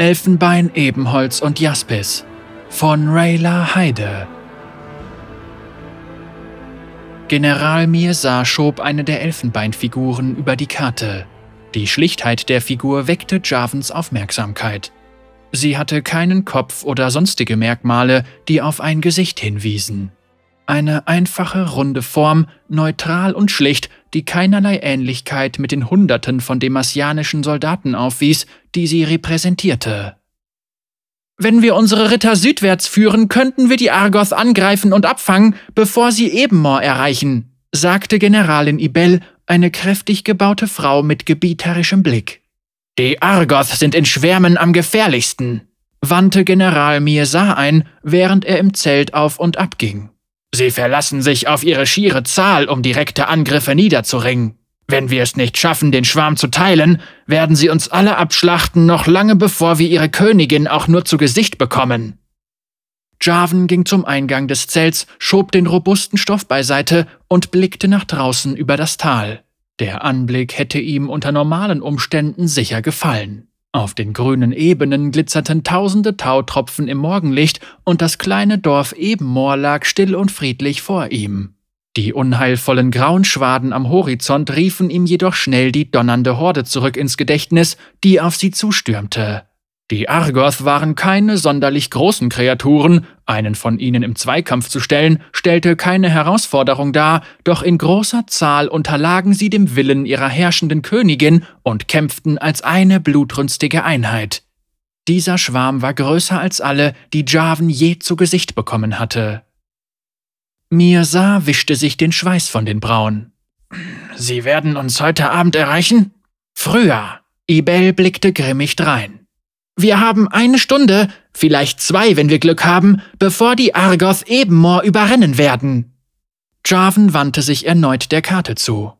Elfenbein, Ebenholz und Jaspis von Rayla Heide. General Mirsar schob eine der Elfenbeinfiguren über die Karte. Die Schlichtheit der Figur weckte Javens Aufmerksamkeit. Sie hatte keinen Kopf oder sonstige Merkmale, die auf ein Gesicht hinwiesen. Eine einfache, runde Form, neutral und schlicht, die keinerlei Ähnlichkeit mit den Hunderten von demasianischen Soldaten aufwies, die sie repräsentierte. Wenn wir unsere Ritter südwärts führen, könnten wir die Argoth angreifen und abfangen, bevor sie Ebenmoor erreichen, sagte Generalin Ibel, eine kräftig gebaute Frau mit gebieterischem Blick. Die Argoth sind in Schwärmen am gefährlichsten, wandte General Mirsar ein, während er im Zelt auf und ab ging. Sie verlassen sich auf ihre schiere Zahl, um direkte Angriffe niederzuringen. Wenn wir es nicht schaffen, den Schwarm zu teilen, werden sie uns alle abschlachten, noch lange bevor wir ihre Königin auch nur zu Gesicht bekommen. Jarvan ging zum Eingang des Zelts, schob den robusten Stoff beiseite und blickte nach draußen über das Tal. Der Anblick hätte ihm unter normalen Umständen sicher gefallen. Auf den grünen Ebenen glitzerten tausende Tautropfen im Morgenlicht und das kleine Dorf Ebenmoor lag still und friedlich vor ihm. Die unheilvollen grauen Schwaden am Horizont riefen ihm jedoch schnell die donnernde Horde zurück ins Gedächtnis, die auf sie zustürmte. Die Argoth waren keine sonderlich großen Kreaturen, einen von ihnen im Zweikampf zu stellen, stellte keine Herausforderung dar, doch in großer Zahl unterlagen sie dem Willen ihrer herrschenden Königin und kämpften als eine blutrünstige Einheit. Dieser Schwarm war größer als alle, die Javen je zu Gesicht bekommen hatte. Mirsa wischte sich den Schweiß von den Brauen. Sie werden uns heute Abend erreichen? Früher. Ibel blickte grimmig drein. Wir haben eine Stunde, vielleicht zwei, wenn wir Glück haben, bevor die Argoth Ebenmoor überrennen werden. Jarvan wandte sich erneut der Karte zu.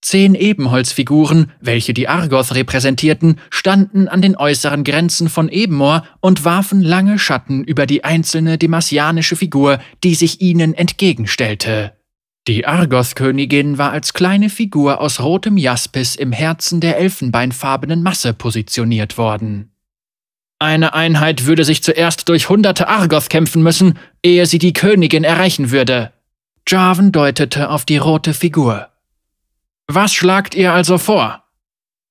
Zehn Ebenholzfiguren, welche die Argoth repräsentierten, standen an den äußeren Grenzen von Ebenmoor und warfen lange Schatten über die einzelne demasianische Figur, die sich ihnen entgegenstellte. Die Argoth-Königin war als kleine Figur aus rotem Jaspis im Herzen der elfenbeinfarbenen Masse positioniert worden. Eine Einheit würde sich zuerst durch hunderte Argoth kämpfen müssen, ehe sie die Königin erreichen würde. Jarvan deutete auf die rote Figur. Was schlagt ihr also vor?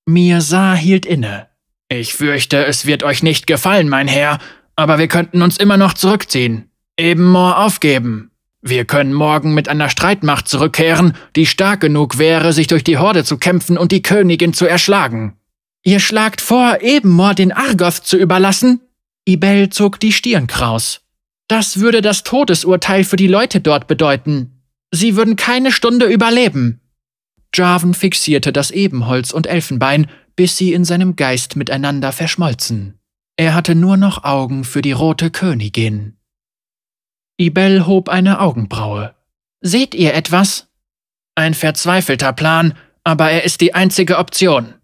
Mirsa hielt inne. Ich fürchte, es wird euch nicht gefallen, mein Herr, aber wir könnten uns immer noch zurückziehen. Ebenmoor aufgeben. Wir können morgen mit einer Streitmacht zurückkehren, die stark genug wäre, sich durch die Horde zu kämpfen und die Königin zu erschlagen. Ihr schlagt vor, Ebenmoor den Argoth zu überlassen? Ibel zog die Stirn kraus. Das würde das Todesurteil für die Leute dort bedeuten. Sie würden keine Stunde überleben. Jarvan fixierte das Ebenholz und Elfenbein, bis sie in seinem Geist miteinander verschmolzen. Er hatte nur noch Augen für die rote Königin. Ibel hob eine Augenbraue. Seht ihr etwas? Ein verzweifelter Plan, aber er ist die einzige Option.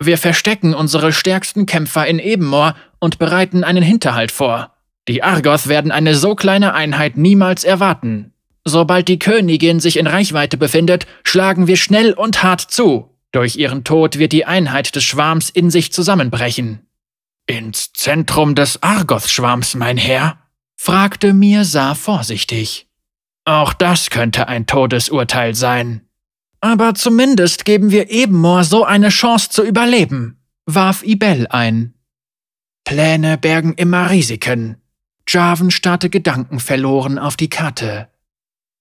Wir verstecken unsere stärksten Kämpfer in Ebenmoor und bereiten einen Hinterhalt vor. Die Argoth werden eine so kleine Einheit niemals erwarten. Sobald die Königin sich in Reichweite befindet, schlagen wir schnell und hart zu. Durch ihren Tod wird die Einheit des Schwarms in sich zusammenbrechen. Ins Zentrum des Argoth-Schwarms, mein Herr? fragte Mirsa vorsichtig. Auch das könnte ein Todesurteil sein. Aber zumindest geben wir Ebenmoor so eine Chance zu überleben, warf Ibel ein. Pläne bergen immer Risiken. Jarvan starrte gedankenverloren auf die Karte.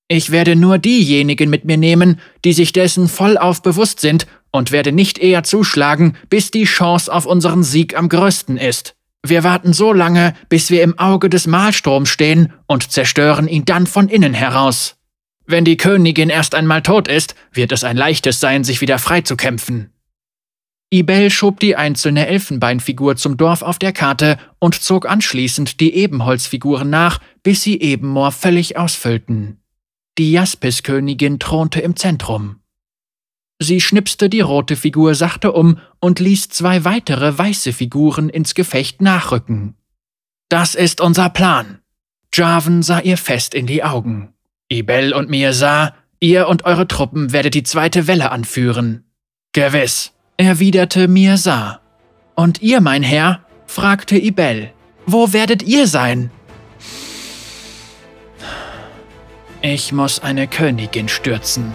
Ich werde nur diejenigen mit mir nehmen, die sich dessen vollauf bewusst sind und werde nicht eher zuschlagen, bis die Chance auf unseren Sieg am größten ist. Wir warten so lange, bis wir im Auge des Mahlstroms stehen und zerstören ihn dann von innen heraus. Wenn die Königin erst einmal tot ist, wird es ein leichtes sein, sich wieder freizukämpfen. Ibel schob die einzelne Elfenbeinfigur zum Dorf auf der Karte und zog anschließend die Ebenholzfiguren nach, bis sie Ebenmoor völlig ausfüllten. Die Jaspiskönigin thronte im Zentrum. Sie schnipste die rote Figur sachte um und ließ zwei weitere weiße Figuren ins Gefecht nachrücken. Das ist unser Plan. Jarvan sah ihr fest in die Augen. Ibel und Mirsa, ihr und eure Truppen werdet die zweite Welle anführen. Gewiss, erwiderte Mirsa. Und ihr, mein Herr? fragte Ibel. Wo werdet ihr sein? Ich muss eine Königin stürzen,